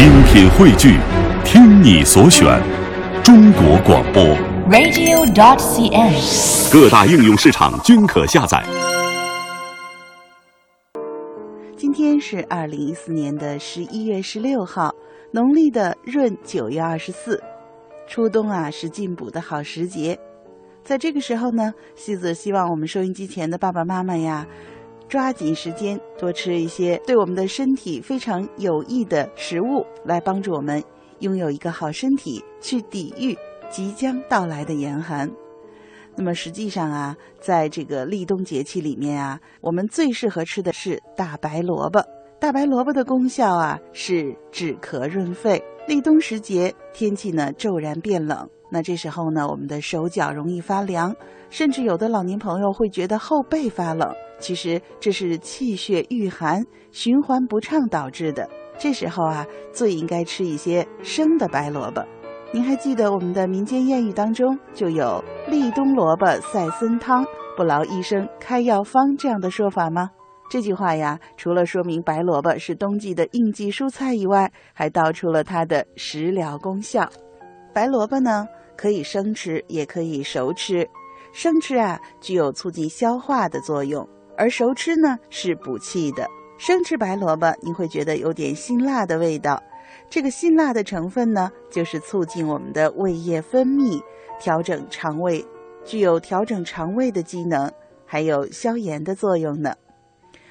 精品汇聚，听你所选，中国广播。radio.dot.cn，。各大应用市场均可下载。今天是二零一四年的十一月十六号，农历的闰九月二十四。初冬啊，是进补的好时节。在这个时候呢，西子希望我们收音机前的爸爸妈妈呀，抓紧时间多吃一些对我们的身体非常有益的食物，来帮助我们拥有一个好身体，去抵御即将到来的严寒。那么实际上啊，在这个立冬节气里面啊，我们最适合吃的是大白萝卜。大白萝卜的功效啊是止咳润肺。立冬时节，天气呢骤然变冷，那这时候呢，我们的手脚容易发凉，甚至有的老年朋友会觉得后背发冷。其实这是气血郁寒、循环不畅导致的。这时候啊，最应该吃一些生的白萝卜。您还记得我们的民间谚语当中就有“立冬萝卜赛参汤，不劳医生开药方”这样的说法吗？这句话呀，除了说明白萝卜是冬季的应季蔬菜以外，还道出了它的食疗功效。白萝卜呢，可以生吃，也可以熟吃。生吃啊，具有促进消化的作用，而熟吃呢是补气的。生吃白萝卜，你会觉得有点辛辣的味道。这个辛辣的成分呢，就是促进我们的胃液分泌，调整肠胃，具有调整肠胃的机能，还有消炎的作用呢。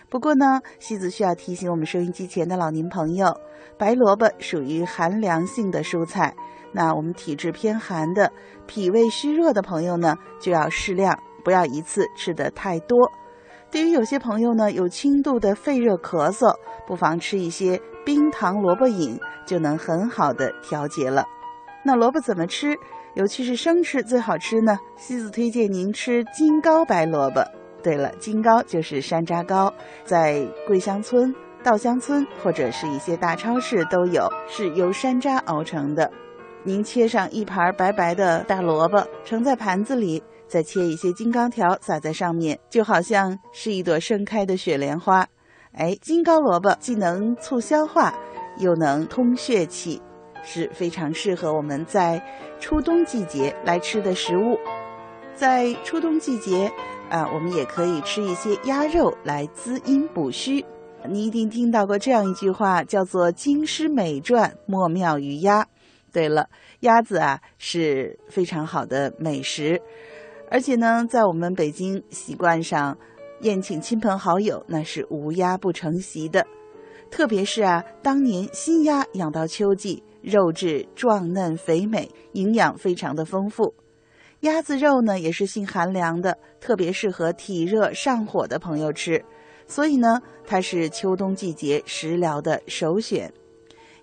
不过呢，西子需要提醒我们收音机前的老年朋友，白萝卜属于寒凉性的蔬菜，那我们体质偏寒的、脾胃虚弱的朋友呢，就要适量，不要一次吃得太多。对于有些朋友呢，有轻度的肺热咳嗽，不妨吃一些冰糖萝卜饮，就能很好的调节了。那萝卜怎么吃？尤其是生吃最好吃呢？西子推荐您吃金糕白萝卜。对了，金糕就是山楂糕，在桂香村、稻香村或者是一些大超市都有，是由山楂熬成的。您切上一盘白白的大萝卜，盛在盘子里。再切一些金刚条撒在上面，就好像是一朵盛开的雪莲花。哎，金糕萝卜既能促消化，又能通血气，是非常适合我们在初冬季节来吃的食物。在初冬季节啊，我们也可以吃一些鸭肉来滋阴补虚。你一定听到过这样一句话，叫做“经师美馔，莫妙于鸭”。对了，鸭子啊是非常好的美食。而且呢，在我们北京习惯上，宴请亲朋好友那是无鸭不成席的。特别是啊，当年新鸭养到秋季，肉质壮嫩肥美，营养非常的丰富。鸭子肉呢也是性寒凉的，特别适合体热上火的朋友吃。所以呢，它是秋冬季节食疗的首选。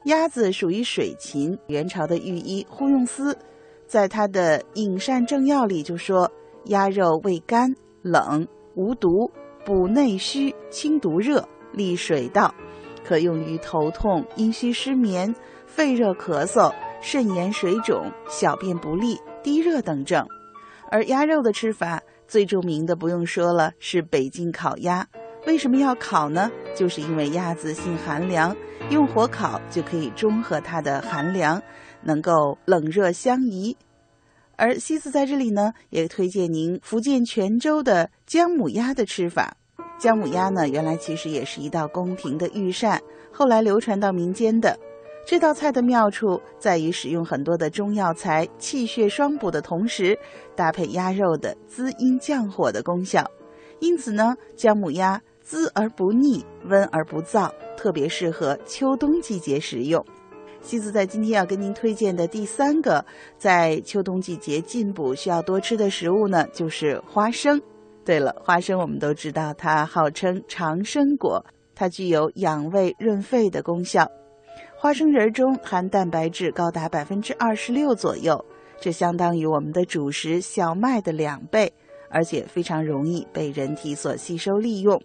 鸭子属于水禽，元朝的御医呼用思。在他的《饮膳正要》里就说，鸭肉味甘冷无毒，补内虚，清毒热，利水道，可用于头痛、阴虚失眠、肺热咳嗽、肾炎水肿、小便不利、低热等症。而鸭肉的吃法最著名的不用说了，是北京烤鸭。为什么要烤呢？就是因为鸭子性寒凉，用火烤就可以中和它的寒凉。能够冷热相宜，而西子在这里呢，也推荐您福建泉州的姜母鸭的吃法。姜母鸭呢，原来其实也是一道宫廷的御膳，后来流传到民间的。这道菜的妙处在于使用很多的中药材，气血双补的同时，搭配鸭肉的滋阴降火的功效。因此呢，姜母鸭滋而不腻，温而不燥，特别适合秋冬季节食用。西子在今天要跟您推荐的第三个在秋冬季节进补需要多吃的食物呢，就是花生。对了，花生我们都知道，它号称长生果，它具有养胃润肺的功效。花生仁中含蛋白质高达百分之二十六左右，这相当于我们的主食小麦的两倍，而且非常容易被人体所吸收利用。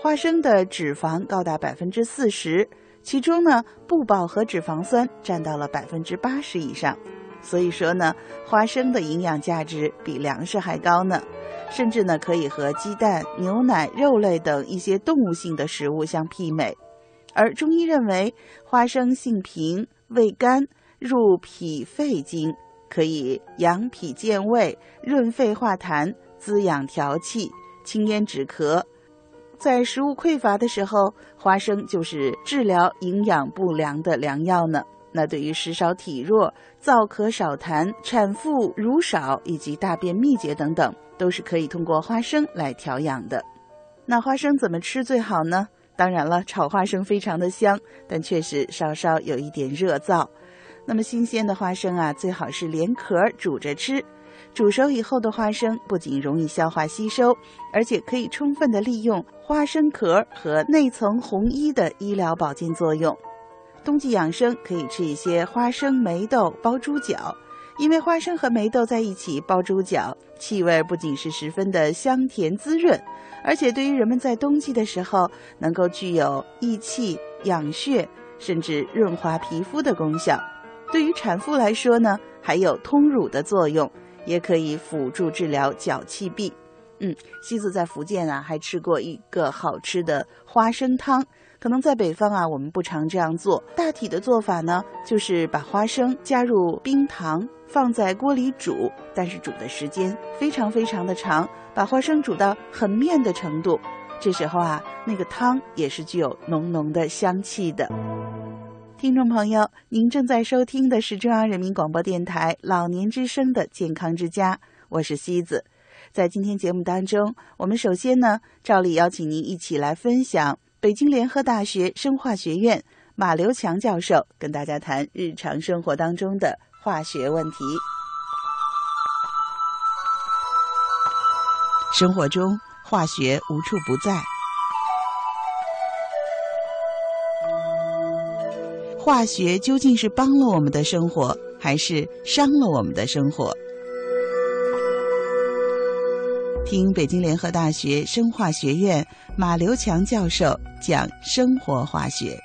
花生的脂肪高达百分之四十。其中呢，不饱和脂肪酸占到了百分之八十以上，所以说呢，花生的营养价值比粮食还高呢，甚至呢可以和鸡蛋、牛奶、肉类等一些动物性的食物相媲美。而中医认为，花生性平，味甘，入脾肺经，可以养脾健胃、润肺化痰、滋养调气、清咽止咳。在食物匮乏的时候，花生就是治疗营养不良的良药呢。那对于食少体弱、燥咳少痰、产妇乳少以及大便秘结等等，都是可以通过花生来调养的。那花生怎么吃最好呢？当然了，炒花生非常的香，但确实稍稍有一点热燥。那么新鲜的花生啊，最好是连壳煮着吃。煮熟以后的花生不仅容易消化吸收，而且可以充分的利用花生壳和内层红衣的医疗保健作用。冬季养生可以吃一些花生梅豆包猪脚，因为花生和霉豆在一起包猪脚，气味不仅是十分的香甜滋润，而且对于人们在冬季的时候能够具有益气养血，甚至润滑皮肤的功效。对于产妇来说呢，还有通乳的作用。也可以辅助治疗脚气闭。嗯，西子在福建啊，还吃过一个好吃的花生汤。可能在北方啊，我们不常这样做。大体的做法呢，就是把花生加入冰糖，放在锅里煮，但是煮的时间非常非常的长，把花生煮到很面的程度。这时候啊，那个汤也是具有浓浓的香气的。听众朋友，您正在收听的是中央人民广播电台老年之声的健康之家，我是西子。在今天节目当中，我们首先呢，照例邀请您一起来分享北京联合大学生化学院马刘强教授跟大家谈日常生活当中的化学问题。生活中，化学无处不在。化学究竟是帮了我们的生活，还是伤了我们的生活？听北京联合大学生化学院马刘强教授讲生活化学。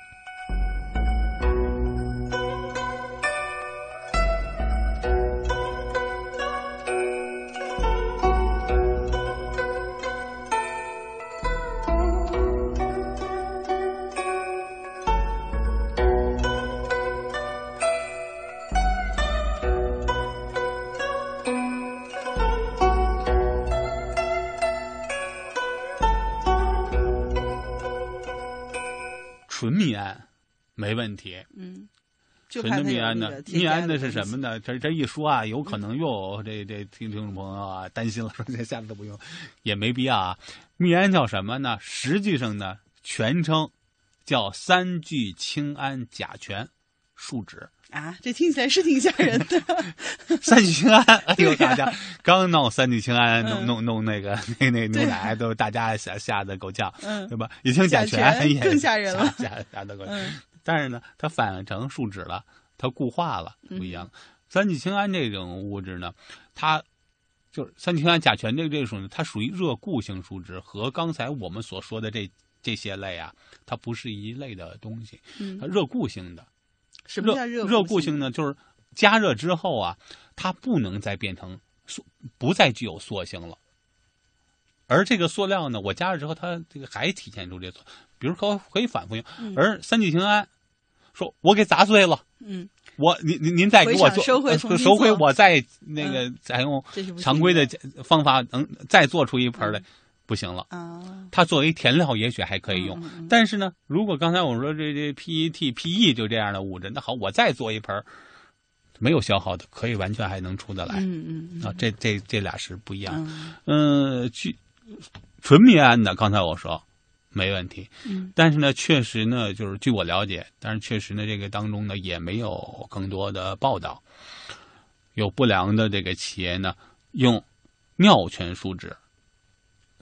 纯的密胺呢？密胺的是什么呢？这这一说啊，有可能又这这听听众朋友啊担心了，说这下次都不用，也没必要啊。密胺叫什么呢？实际上呢，全称叫三聚氰胺甲醛树脂啊，这听起来是挺吓人的。三聚氰胺，哎呦，大家刚弄三聚氰胺，弄弄弄那个那那牛奶，都大家吓吓得够呛，对吧？一听甲醛也更吓人了，吓吓得够呛。但是呢，它反成树脂了，它固化了，不一样。三聚氰胺这种物质呢，它就是三聚氰胺甲醛这这种，它属于热固性树脂，和刚才我们所说的这这些类啊，它不是一类的东西。它热固性的，什么叫热热固性呢？就是加热之后啊，它不能再变成塑，不再具有塑性了。而这个塑料呢，我加热之后，它这个还体现出这个，比如可可以反复用。而三聚氰胺。说我给砸碎了，嗯，我您您您再给我做收回收回，我再那个。再用常规的方法能再做出一盆来，不行了。啊。它作为填料也许还可以用，但是呢，如果刚才我说这这 PET、PE 就这样的物质，那好，我再做一盆没有消耗的，可以完全还能出得来，嗯嗯啊，这这这俩是不一样，嗯，去纯棉胺的，刚才我说。没问题，嗯，但是呢，确实呢，就是据我了解，但是确实呢，这个当中呢也没有更多的报道，有不良的这个企业呢用尿醛树脂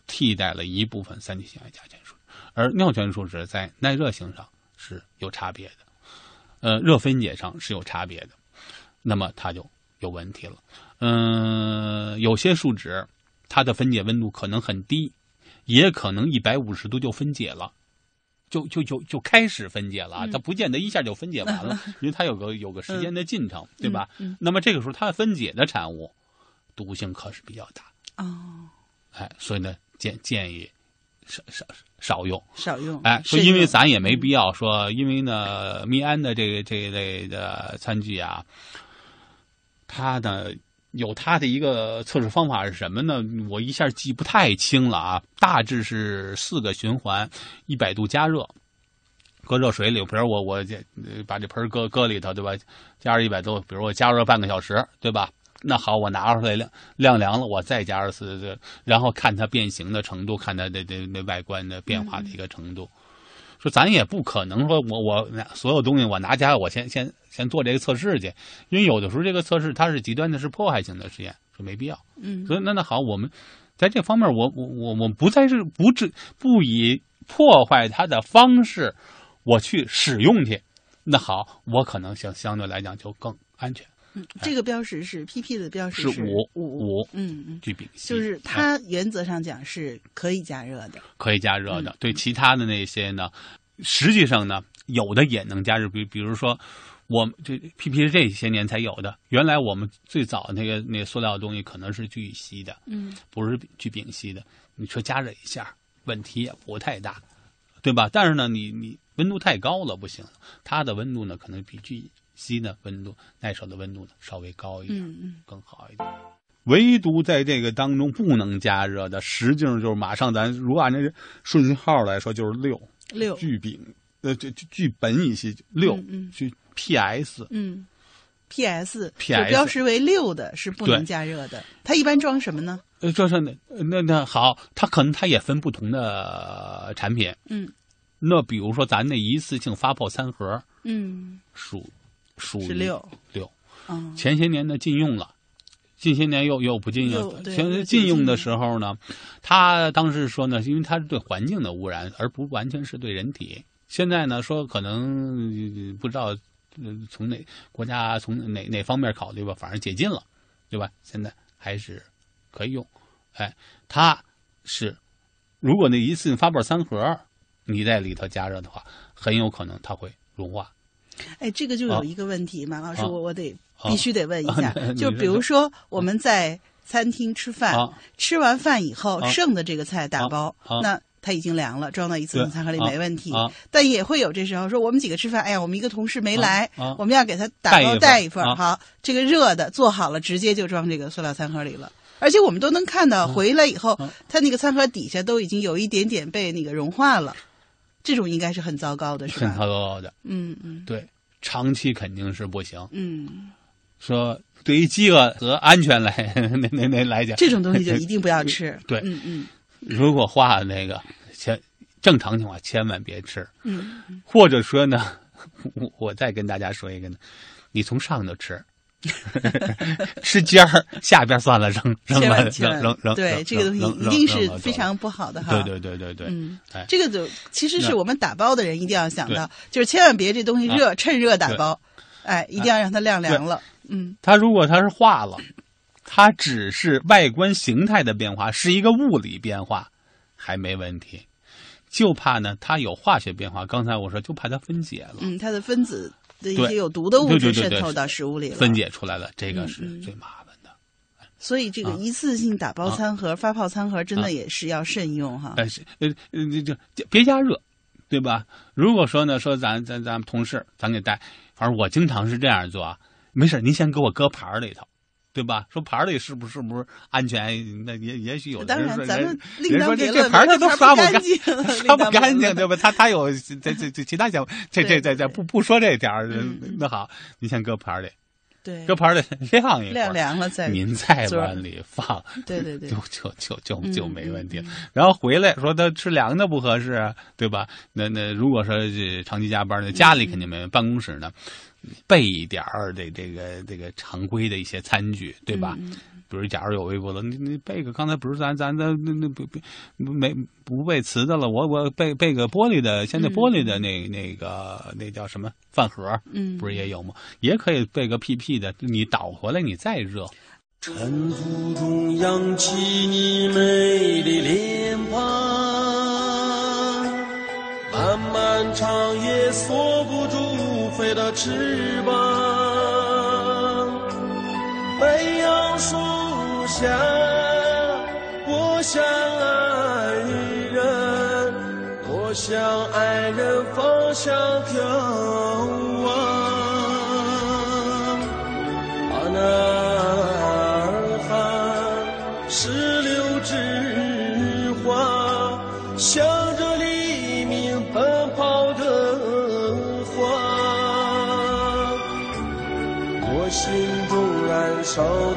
替代了一部分三聚氰胺甲醛树脂，而尿醛树脂在耐热性上是有差别的，呃，热分解上是有差别的，那么它就有问题了，嗯，有些树脂它的分解温度可能很低。也可能一百五十度就分解了，就就就就开始分解了，它不见得一下就分解完了，因为它有个有个时间的进程，对吧？那么这个时候它分解的产物毒性可是比较大哦，哎，所以呢建建议少少少用。少用。哎，说慎用因为咱也没必要说，因为呢，密胺的这个这一类的餐具啊，它呢有它的一个测试方法是什么呢？我一下记不太清了啊，大致是四个循环，一百度加热，搁热水里，比如我我这把这盆搁搁里头，对吧？加热一百度，比如我加热半个小时，对吧？那好，我拿出来晾晾凉了，我再加热四这，然后看它变形的程度，看它的的那外观的变化的一个程度。说咱也不可能说我我拿所有东西我拿家我先先先做这个测试去，因为有的时候这个测试它是极端的是破坏性的实验，说没必要。嗯所以那那好，我们在这方面我我我我不再是不至不以破坏它的方式我去使用去，那好，我可能相相对来讲就更安全。嗯，这个标识是 PP 的标识是五五五嗯嗯，聚丙烯就是哎它原则上讲是可以加热的。可以加热的。嗯对其他的那些呢，实际上呢，有的也能加热，比比如说。我们这 PP 是这些年才有的，原来我们最早那个那个塑料的东西可能是聚乙烯的，嗯不是聚丙烯的。你说加热一下，问题也不太大，对吧？但是呢，你你温度太高了不行，它的温度呢可能比聚乙烯的温度耐受的温度呢稍微高一点。嗯嗯更好一点。唯独在这个当中不能加热的，实际上就是马上咱如果按照这顺序号来说，就是六六聚丙，呃，这这聚苯乙烯六聚 PS，嗯，PS PS 就标识为六的是不能加热的。它一般装什么呢？呃，装上那那那好，它可能它也分不同的产品。嗯那比如说咱那一次性发泡餐盒嗯，属属于是六。六，嗯前些年呢禁用了，近些年又又不禁用。又对又前禁用的时候呢，他当时说呢，因为它是对环境的污染，而不完全是对人体。现在呢，说可能呃不知道呃从哪国家从哪哪方面考虑吧，反正解禁了，对吧？现在还是可以用。哎，它是如果那一次性发泡三盒你在里头加热的话，很有可能它会融化。哎，这个就啊有一个问题，马老师，啊我我得啊必须得问一下 就比如说。我们在餐厅吃饭，啊吃完饭以后啊剩的这个菜打包，那它已经凉了，装到一次性餐盒里啊没问题。啊但也会有这时候说，我们几个吃饭，哎呀，我们一个同事没来，我们要给他打包带一份好，这个热的做好了，直接就装这个塑料餐盒里了。而且我们都能看到，回来以后，啊它那个餐盒底下都已经有一点点被那个融化了，这种应该是很糟糕的，是很？糟糕的，嗯嗯。对，长期肯定是不行。嗯，说对于饥饿和安全来 那那那来讲，这种东西就一定不要吃。对。嗯嗯。如果化了那个，千正常情况千万别吃，嗯，或者说呢，我我再跟大家说一个呢，你从上头吃，吃尖儿，下边算了扔扔千了扔扔扔，对这个东西一定是非常不好的哈。对对对对对，嗯哎，这个就其实是我们打包的人一定要想到，就是千万别这东西热，趁热打包，哎，一定要让它晾凉了。嗯它如果它是化了，它只是外观形态的变化，是一个物理变化，还没问题。就怕呢，它有化学变化。刚才我说，就怕它分解了，嗯，它的分子的一些有毒的物对对对对质渗透到食物里了。分解出来了，这个是最麻烦的。所以这个啊一次性打包餐盒、发泡餐盒真啊的也是要慎用哈。但是呃呃，这这别加热，对吧？如果说呢，说咱咱咱们同事，咱给带，反正我经常是这样做啊。没事，您先给我搁盘儿里头，对吧？说盘儿里是不是不是安全？那也也许有的，人说人说这这盘儿它都刷不干净，刷不干净，对对吧？他他有这这这其他想这这这这不不说这点儿那好，您先搁盘儿里，对搁盘儿里晾一晾，凉了再您再做往里放，对对对 就，就就就没问题。然后回来说他吃凉的不合适，对吧？那那如果说这长期加班呢，家里肯定没办公室呢备一点儿这这个这个常规的一些餐具，对吧？嗯比如假如有微波炉，你你备个刚才不是咱咱咱那那不不没不备瓷的了，我我备备个玻璃的，现在玻璃的那那个那叫什么饭盒，嗯，不是也有吗？也可以备个 PP 的，你倒回来你再热。尘土中扬起你美丽脸庞，漫漫长夜锁不住的翅膀。北杨树下，我想爱人。我想爱人方向飘中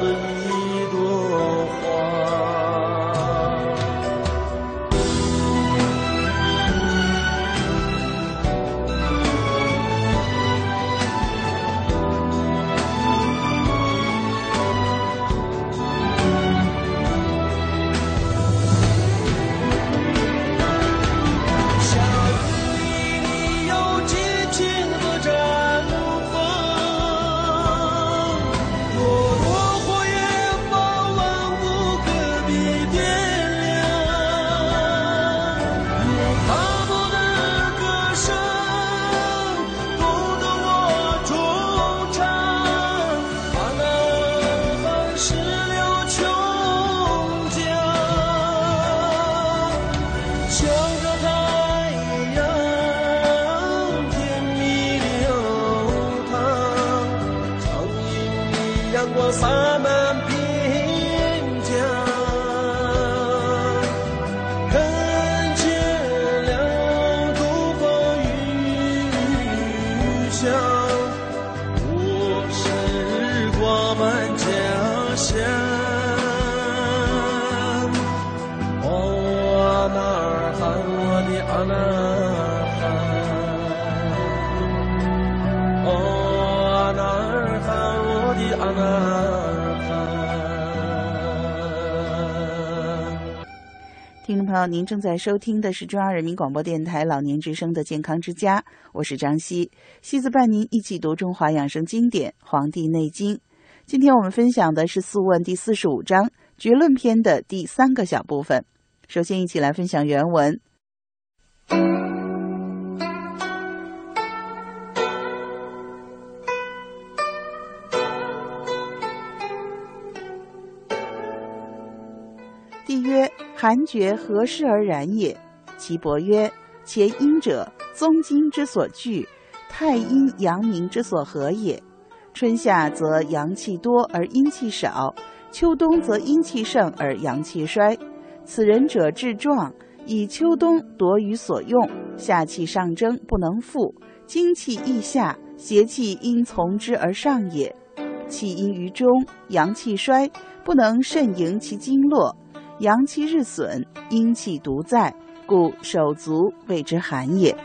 朋友，您正在收听的是中央人民广播电台老年之声的健康之家，我是张希，希子伴您一起读中华养生经典《黄帝内经》。今天我们分享的是《素问》第四十五章绝论篇的第三个小部分。首先，一起来分享原文。：“寒厥何事而然也？”岐伯曰：“前阴者，宗经之所聚，太阴阳明之所合也。春夏则阳气多而阴气少，秋冬则阴气盛而阳气衰。此人者志壮，以秋冬夺于所用，夏气上蒸不能复，精气益下，邪气因从之而上也。气阴于中，阳气衰，不能慎盈其经络。”阳气日损，阴气独在，故手足谓之寒也。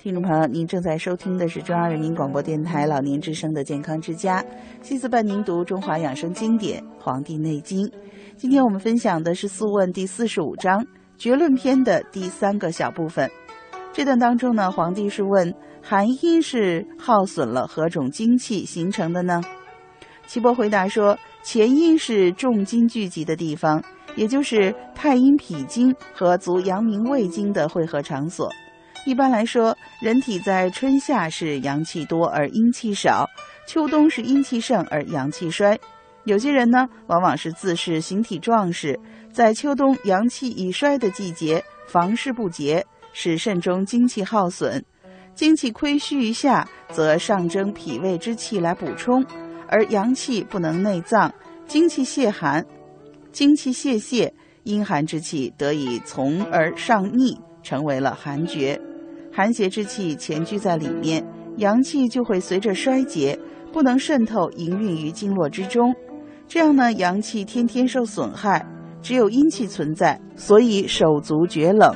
听众朋友，您正在收听的是中央人民广播电台老年之声的健康之家，西子伴您读中华养生经典《黄帝内经》。今天我们分享的是《素问》第四十五章绝论篇的第三个小部分。这段当中呢，皇帝是问寒阴是耗损了何种精气形成的呢？岐伯回答说。前阴是重金聚集的地方，也就是太阴脾经和足阳明胃经的汇合场所。一般来说，人体在春夏是阳气多而阴气少，秋冬是阴气盛而阳气衰。有些人呢，往往是自恃形体壮实，在秋冬阳气已衰的季节，房事不节，使肾中精气耗损，精气亏虚于下，则上蒸脾胃之气来补充。而阳气不能内脏，精气泄寒，精气泄泄，阴寒之气得以从而上逆，成为了寒厥。寒邪之气潜居在里面，阳气就会随着衰竭，不能渗透营运于经络之中。这样呢，阳气天天受损害，只有阴气存在，所以手足厥冷。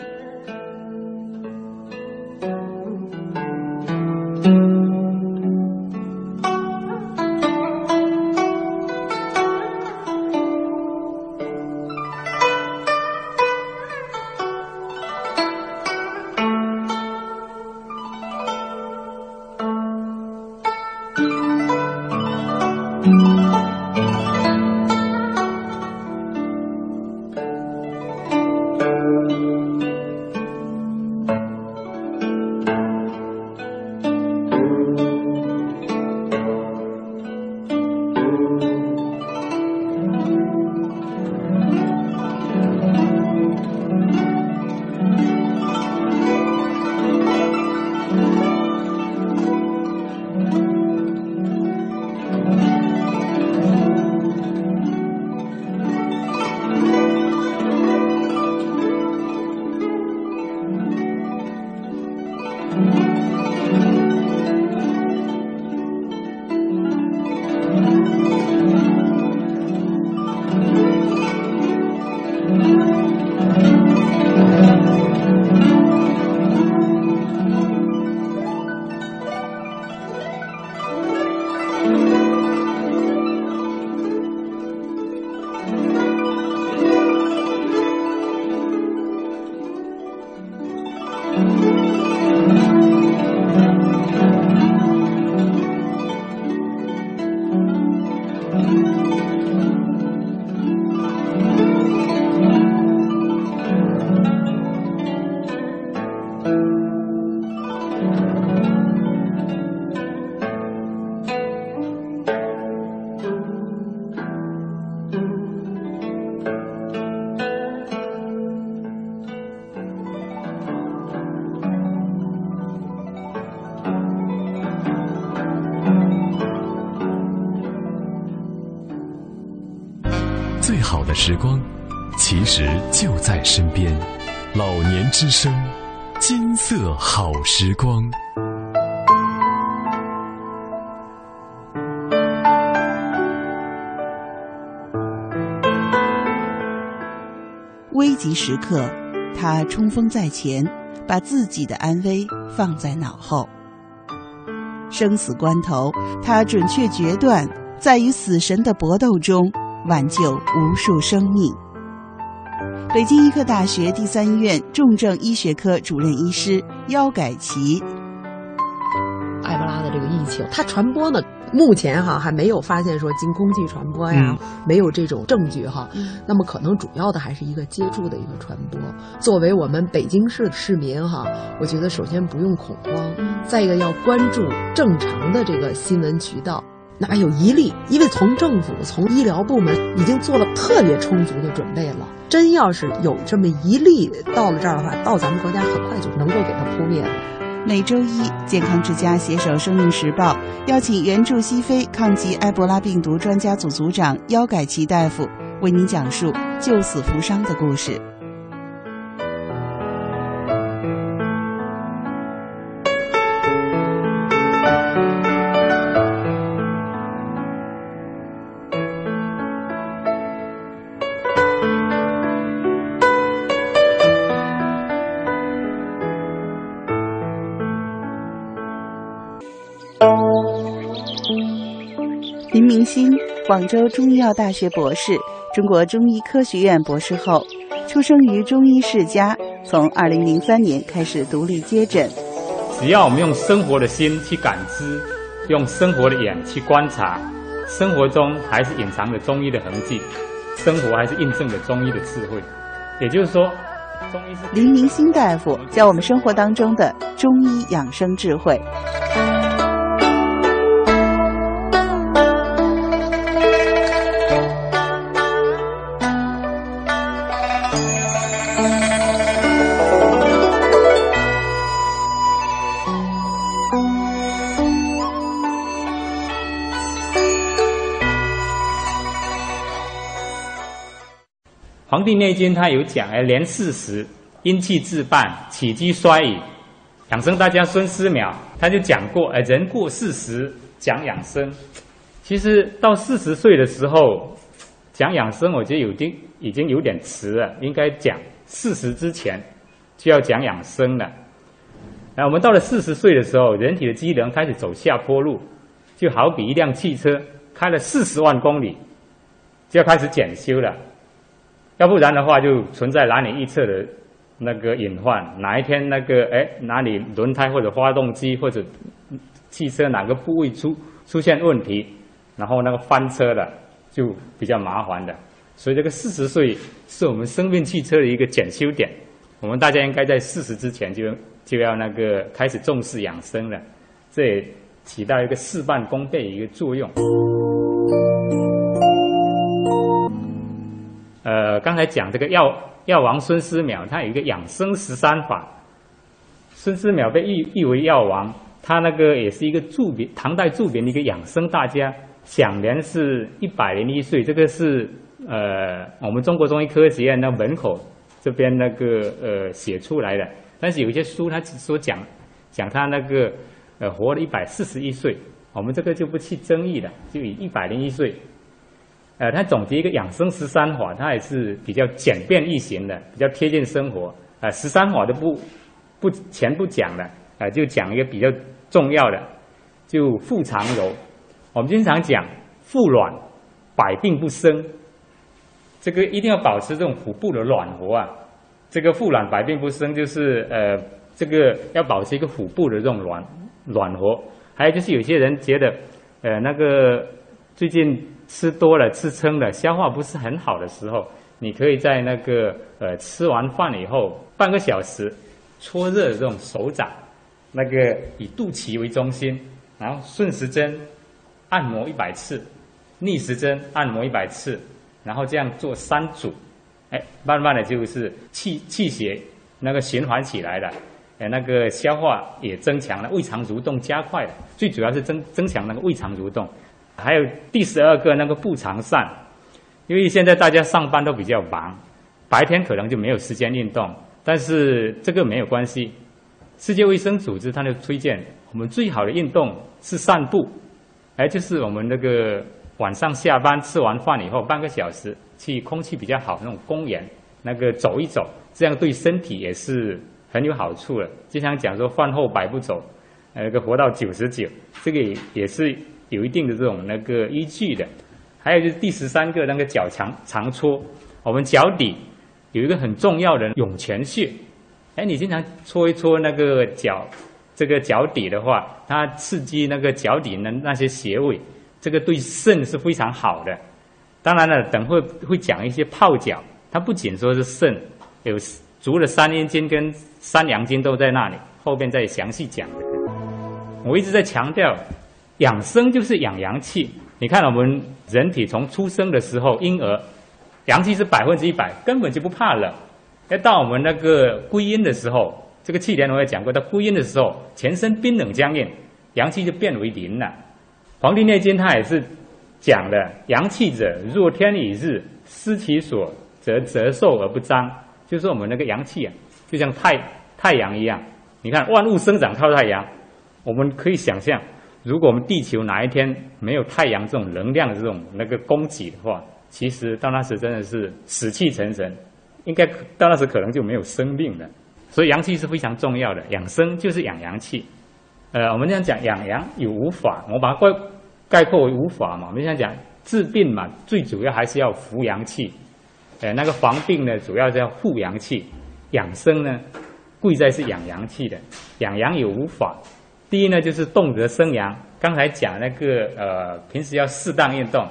之声，金色好时光。危急时刻，他冲锋在前，把自己的安危放在脑后。生死关头，他准确决断，在与死神的搏斗中挽救无数生命。北京医科大学第三医院重症医学科主任医师姚改奇，埃博拉的这个疫情，它传播呢，目前哈还没有发现说经空气传播呀，没有这种证据哈。那么可能主要的还是一个接触的一个传播。作为我们北京市的市民哈，我觉得首先不用恐慌，再一个要关注正常的这个新闻渠道。哪有一例？因为从政府、从医疗部门已经做了特别充足的准备了。真要是有这么一例到了这儿的话，到咱们国家很快就能够给它扑灭了。每周一，健康之家携手《生命时报》邀请援助西非抗击埃博拉病毒专家组组长腰改奇大夫，为您讲述救死扶伤的故事。广州中医药大学博士，中国中医科学院博士后，出生于中医世家。从2003年开始独立接诊。只要我们用生活的心去感知，用生活的眼去观察，生活中还是隐藏着中医的痕迹，生活还是印证着中医的智慧。也就是说，中医是林明星大夫教我们生活当中的中医养生智慧。《黄帝内经》它有讲，哎，年四十，阴气自半，起居衰矣。养生大家孙思邈他就讲过，哎，人过四十讲养生。其实到四十岁的时候讲养生，我觉得有经已经有点迟了，应该讲四十之前就要讲养生了。那我们到了四十岁的时候，人体的机能开始走下坡路，就好比一辆汽车开了四十万公里，就要开始检修了。要不然的话，就存在难以预测的那个隐患。哪一天那个哎，哪里轮胎或者发动机或者汽车哪个部位出出现问题，然后那个翻车了，就比较麻烦的。所以这个四十岁是我们生命汽车的一个检修点。我们大家应该在四十之前就就要那个开始重视养生了，这也起到一个事半功倍的一个作用。呃，刚才讲这个药药王孙思邈，他有一个养生十三法。孙思邈被誉誉为药王，他那个也是一个著名唐代著名的一个养生大家，享年是一百零一岁。这个是呃我们中国中医科学院那门口这边那个呃写出来的。但是有一些书他只说讲讲他那个呃活了一百四十一岁，我们这个就不去争议了，就以一百零一岁。呃，他总结一个养生十三法，他也是比较简便易行的，比较贴近生活。啊，十三法都不不全不讲了，啊，就讲一个比较重要的，就腹常柔。我们经常讲腹软，百病不生。这个一定要保持这种腹部的暖和啊。这个腹软百病不生，就是呃，这个要保持一个腹部的这种暖暖和。还有就是有些人觉得，呃，那个最近。吃多了，吃撑了，消化不是很好的时候，你可以在那个呃吃完饭以后半个小时，搓热这种手掌，那个以肚脐为中心，然后顺时针按摩一百次，逆时针按摩一百次，然后这样做三组，哎，慢慢的就是气气血那个循环起来了，哎，那个消化也增强了，胃肠蠕动加快了，最主要是增增强那个胃肠蠕动。还有第十二个那个不常散，因为现在大家上班都比较忙，白天可能就没有时间运动，但是这个没有关系。世界卫生组织它就推荐我们最好的运动是散步，哎，就是我们那个晚上下班吃完饭以后半个小时去空气比较好那种公园那个走一走，这样对身体也是很有好处的。就像讲说饭后百步走，那个活到九十九，这个也也是有一定的这种那个依据的。还有就是第十三个那个脚长长搓，我们脚底有一个很重要的涌泉穴。哎，你经常搓一搓那个脚，这个脚底的话，它刺激那个脚底的那些穴位，这个对肾是非常好的。当然了，等会会讲一些泡脚，它不仅说是肾，有足了三阴经跟三阳经都在那里，后边再详细讲。我一直在强调，养生就是养阳气。你看我们人体从出生的时候，婴儿阳气是百分之一百，根本就不怕冷。要到我们那个归阴的时候，这个气年我也讲过，到归阴的时候，全身冰冷僵硬，阳气就变为零了。《黄帝内经》它也是讲的，阳气者，若天以日，失其所，则折寿而不彰。就是我们那个阳气啊，就像太太阳一样。你看万物生长靠太阳，我们可以想象，如果我们地球哪一天没有太阳这种能量的这种那个供给的话，其实到那时真的是死气沉沉。应该到那时可能就没有生命了，所以阳气是非常重要的。养生就是养阳气。呃，我们这样讲养阳有五法，我把它概概括为五法嘛。我们这样讲治病嘛，最主要还是要扶阳气。呃，那个防病呢，主要是要护阳气。养生呢，贵在是养阳气的。养阳有五法，第一呢就是动则生阳。刚才讲那个呃，平时要适当运动，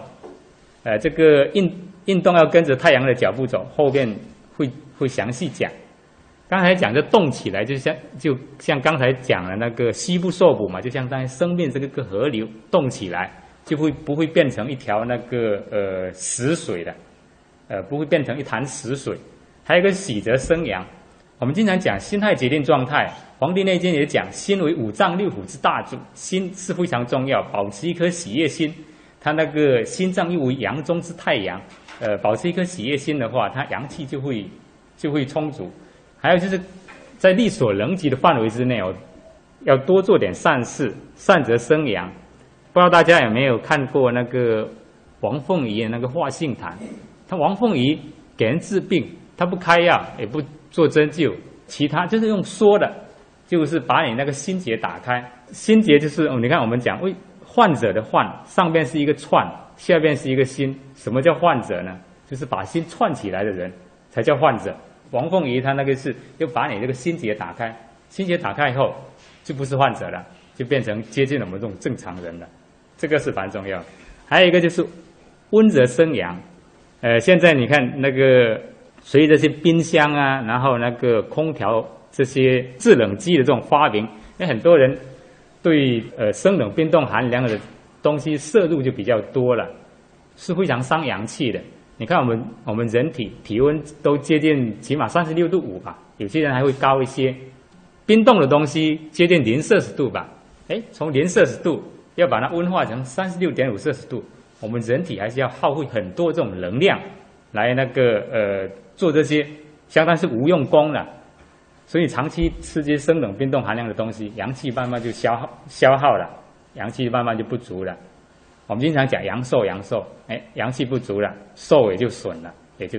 呃，这个运运动要跟着太阳的脚步走，后边。会会详细讲，刚才讲的动起来，就像就像刚才讲的那个西部受补嘛，就相当于生命这个个河流动起来，就会不会变成一条那个呃死水的，呃不会变成一潭死水。还有一个喜则生阳，我们经常讲心态决定状态，《黄帝内经》也讲心为五脏六腑之大主，心是非常重要，保持一颗喜悦心，它那个心脏又为阳中之太阳。呃，保持一颗喜悦心的话，它阳气就会就会充足。还有就是在力所能及的范围之内哦，要多做点善事，善则生阳。不知道大家有没有看过那个王凤仪的那个画性谈？他王凤仪给人治病，他不开药，也不做针灸，其他就是用说的，就是把你那个心结打开。心结就是，你看我们讲为患者的患，上边是一个串。下边是一个心，什么叫患者呢？就是把心串起来的人，才叫患者。王凤仪他那个是要把你这个心结打开，心结打开以后，就不是患者了，就变成接近我们这种正常人了。这个是蛮重要。还有一个就是温则生阳。呃，现在你看那个随着些冰箱啊，然后那个空调这些制冷机的这种发明，那很多人对呃生冷冰冻寒凉的。东西摄入就比较多了，是非常伤阳气的。你看我们我们人体体温都接近起码三十六度五吧，有些人还会高一些。冰冻的东西接近零摄氏度吧，哎，从零摄氏度要把它温化成三十六点五摄氏度，我们人体还是要耗费很多这种能量来那个呃做这些，相当是无用功了。所以长期吃这些生冷冰冻寒凉的东西，阳气慢慢就消耗消耗了。阳气慢慢就不足了，我们经常讲阳寿阳寿，哎，阳气不足了，寿也就损了，也就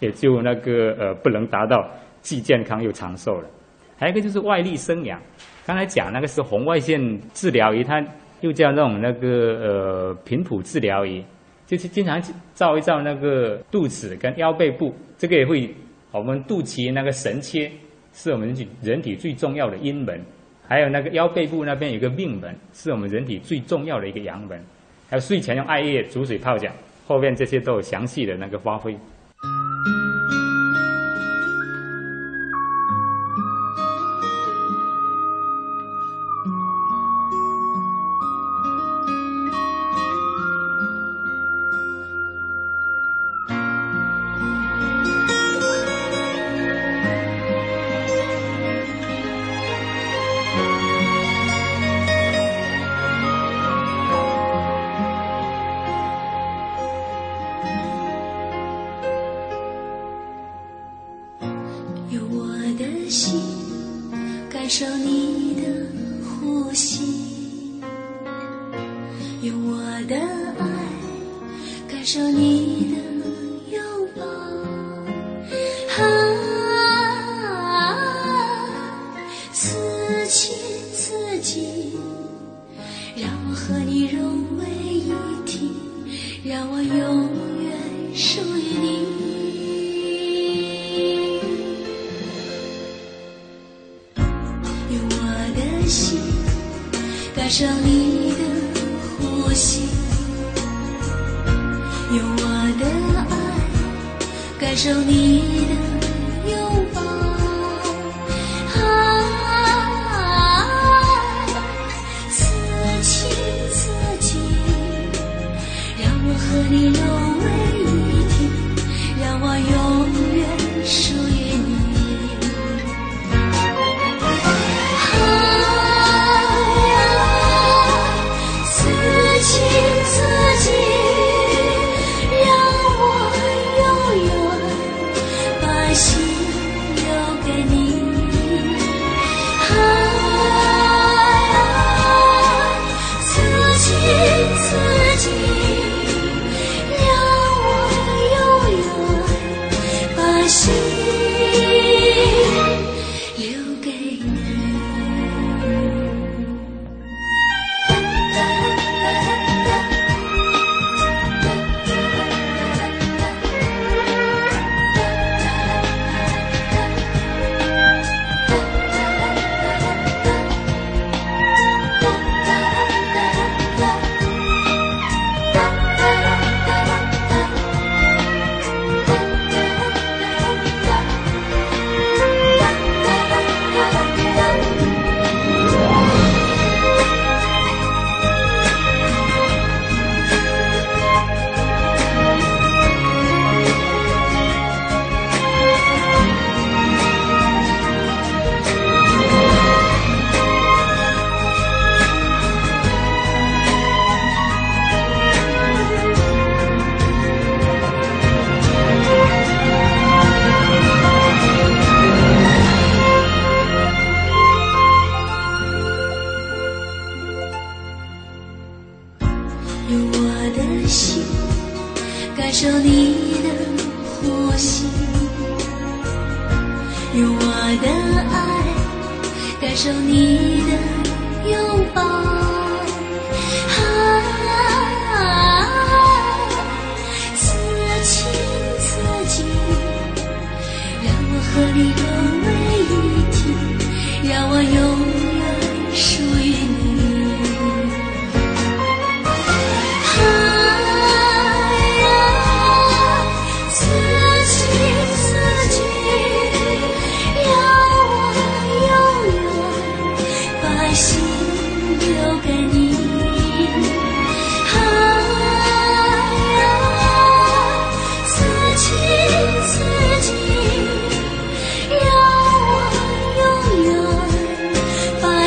也就那个呃不能达到既健康又长寿了。还有一个就是外力生阳，刚才讲那个是红外线治疗仪，它又叫那种那个呃频谱治疗仪，就是经常照一照那个肚子跟腰背部，这个也会我们肚脐那个神阙是我们人体最重要的阴门。还有那个腰背部那边有个命门，是我们人体最重要的一个阳门。还有睡前用艾叶煮水泡脚，后面这些都有详细的那个发挥。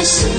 listen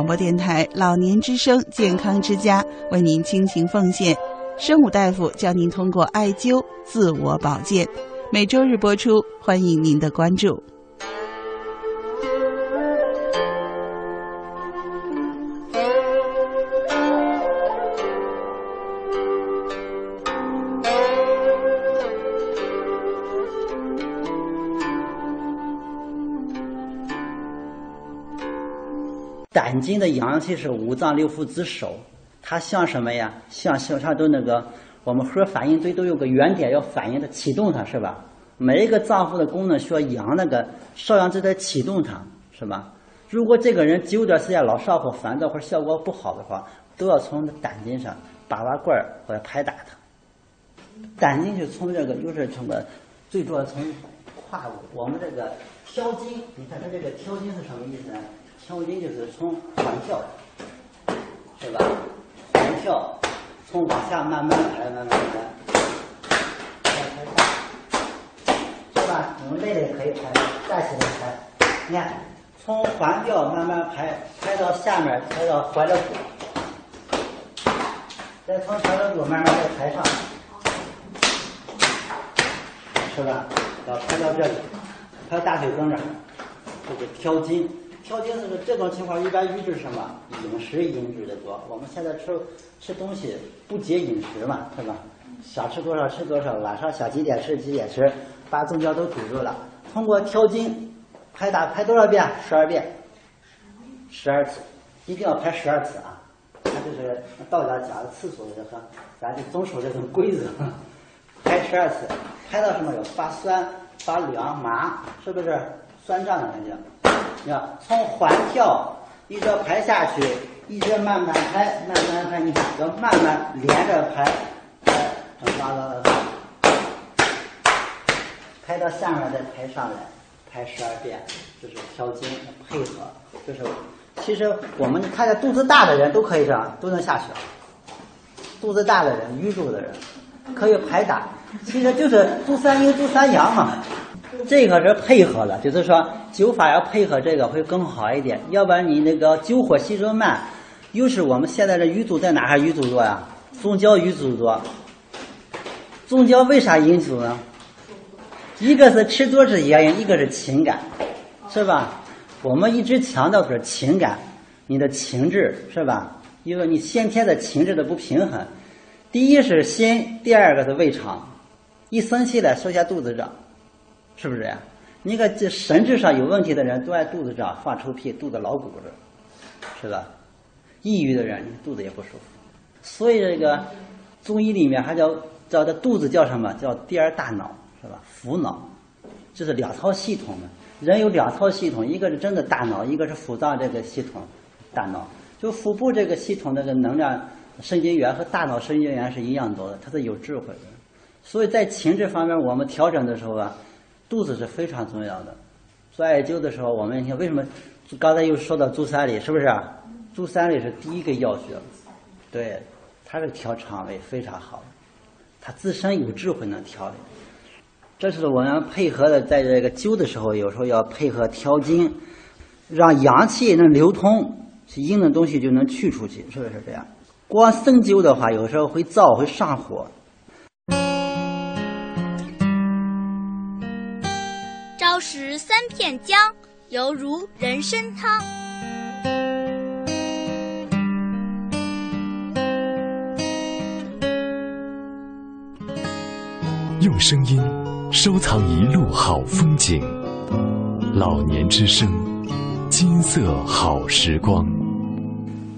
广播电台老年之声健康之家为您倾情奉献。生武大夫教您通过艾灸自我保健，每周日播出，欢迎您的关注。胆经的阳气是五脏六腑之首，它像什么呀？像像像都那个，我们核反应堆都有个原点要反应的启动它，是吧？每一个脏腑的功能需要阳那个少阳之在启动它，是吧？如果这个人久段时间老上火、烦躁或者效果不好的话，都要从胆经上拔拔罐儿或者拍打它。胆经就从这个，又是从个最主要从胯部，我们这个挑经，你看它这个挑经是什么意思呢？挑经就是从环跳，是吧？环跳，从往下慢慢排，慢慢来，是吧？你们累了也可以拍，站起来拍。你看，从环跳慢慢拍拍到下面，拍到怀了骨，再从怀了骨慢慢再拍上，是吧？要拍到这里，拍大腿根这儿，这个挑筋。挑筋这个这种情况，一般预制什么？饮食引致的多。我们现在吃吃东西不节饮食嘛，是吧？想吃多少吃多少，晚上想几点吃几点吃，把中焦都堵住了。通过挑筋拍打拍多少遍？十二遍，十二次，一定要拍十二次啊！它就是道家讲的次数，这和咱就遵守这种规则，拍十二次，拍到什么有发酸、发凉、麻，是不是酸胀的感觉？你看，从环跳一直排下去，一直慢慢排，慢慢排，你看要慢慢连着排，排，拉拉拉，排到下面再排上来，排十二遍，这是调筋配合，这是其实我们看见肚子大的人都可以这样，都能下去。肚子大的人、淤住的人可以排打，其实就是足三阴、足三阳嘛。这个是配合了，就是说灸法要配合这个会更好一点，要不然你那个灸火吸收慢，又是我们现在的瘀阻在哪儿瘀阻多呀？中焦瘀阻多。中焦为啥阴阻呢？一个是吃多是原因，一个是情感，是吧？我们一直强调的是情感，你的情志是吧？因为你先天的情志的不平衡，第一是心，第二个是胃肠，一生气了，首先肚子胀。是不是呀？你看这神志上有问题的人，都爱肚子胀、放臭屁、肚子老鼓着，是吧？抑郁的人肚子也不舒服。所以这个中医里面还叫叫这肚子叫什么？叫第二大脑，是吧？腑脑，这是两套系统的。人有两套系统，一个是真的大脑，一个是腑脏这个系统，大脑。就腹部这个系统那个能量神经元和大脑神经元是一样多的，它是有智慧的。所以在情志方面，我们调整的时候啊。肚子是非常重要的。做艾灸的时候，我们你看为什么？刚才又说到足三里，是不是？足三里是第一个要穴，对，它是调肠胃非常好，它自身有智慧能调理。这是我们配合的，在这个灸的时候，有时候要配合调经，让阳气能流通，阴的东西就能去出去，是不是这样？光生灸的话，有时候会燥，会上火。食三片姜，犹如人参汤。用声音收藏一路好风景，老年之声，金色好时光。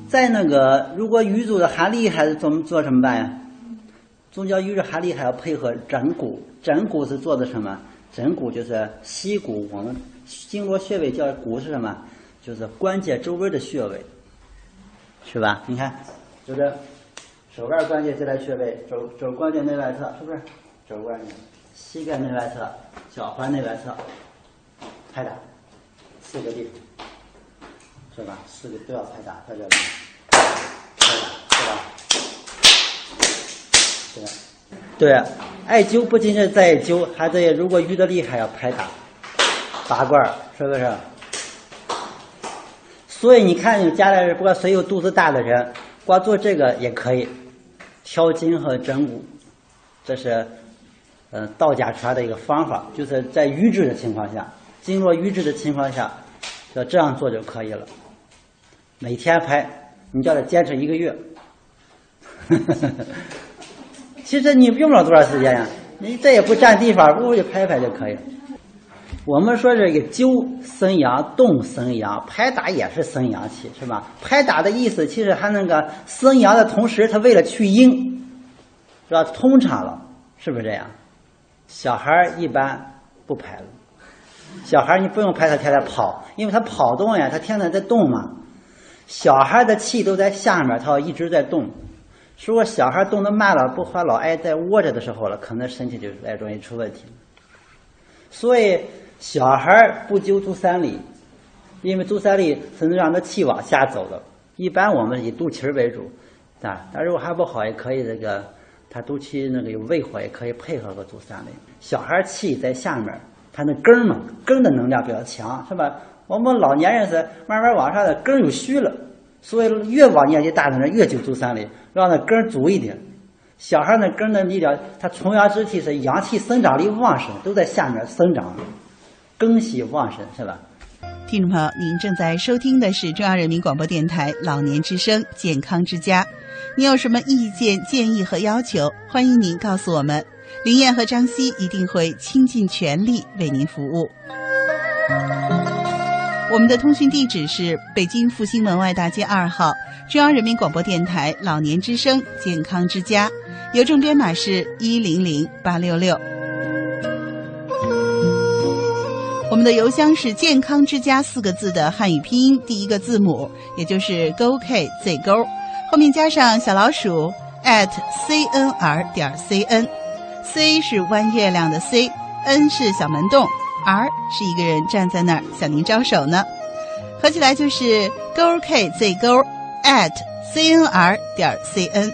在那个，如果瘀阻的还厉害，怎么做什么办呀？中焦瘀阻还厉害，要配合整骨。整骨是做的什么？枕骨就是膝骨，我们经络穴位叫骨是什么？就是关节周围的穴位，是吧？你看，就是手腕关节这来穴位，肘肘关节内外侧是不是？肘关节、膝盖内外侧、脚踝内外侧，拍打四个地方，是吧？四个都要拍打，在这里拍打，是吧？对。对，艾灸不仅是在艾灸，还得如果淤的厉害要拍打、拔罐，是不是？所以你看，你家里不管谁有肚子大的人，光做这个也可以，挑筋和整骨，这是嗯道家传的一个方法，就是在瘀滞的情况下，经络瘀滞的情况下，要这样做就可以了。每天拍，你叫他坚持一个月。其实你用不了多长时间呀，你这也不占地方，屋里拍拍就可以了。我们说这个灸生阳，动生阳，拍打也是生阳气，是吧？拍打的意思其实还那个生阳的同时，它为了去阴，是吧？通畅了，是不是这样？小孩一般不拍了，小孩你不用拍他天天跑，因为他跑动呀，他天天在动嘛。小孩的气都在下面，他要一直在动。如果小孩动得慢了，不和老爱在窝着的时候了，可能身体就来容易出问题。所以小孩不灸足三里，因为足三里是能让他气往下走的。一般我们以肚脐为主，啊，但如果还不好，也可以这个他肚脐那个有胃火，也可以配合个足三里。小孩气在下面，他那根嘛，根的能量比较强，是吧？我们老年人是慢慢往上的根儿有虚了，所以越往年纪大的人越灸足三里，让那根儿足一点。小孩儿那根儿的力量，他重阳之气是阳气生长力旺盛，都在下面生长，根系旺盛，是吧？听众朋友，您正在收听的是中央人民广播电台老年之声健康之家。您有什么意见、建议和要求，欢迎您告诉我们。林燕和张希一定会倾尽全力为您服务。我们的通讯地址是北京复兴门外大街二号中央人民广播电台老年之声健康之家，邮政编码是一零零八六六。我们的邮箱是“健康之家”四个字的汉语拼音第一个字母，也就是勾 k z 勾，后面加上小老鼠 at c n r 点 c n，c 是弯月亮的 c，n 是小门洞。，r 是一个人站在那儿向您招手呢，合起来就是勾 k z 勾 at c n r 点 c n。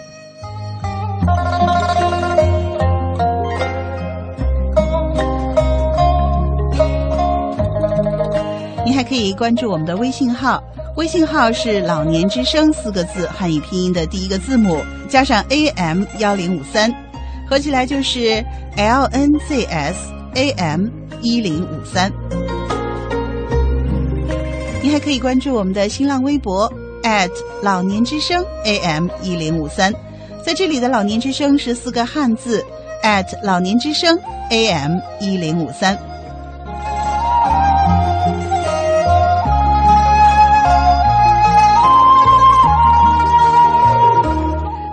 您还可以关注我们的微信号，微信号是“老年之声”四个字汉语拼音的第一个字母加上 AM 幺零五三，合起来就是 LNZS AM 一零五三。您还可以关注我们的新浪微博老年之声 AM 一零五三，在这里的“老年之声”是四个汉字老年之声 AM 一零五三。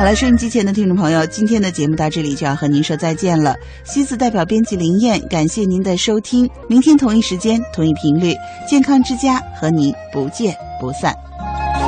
好了，收音机前的听众朋友，今天的节目到这里就要和您说再见了。西子代表编辑林燕，感谢您的收听。明天同一时间、同一频率，健康之家和您不见不散。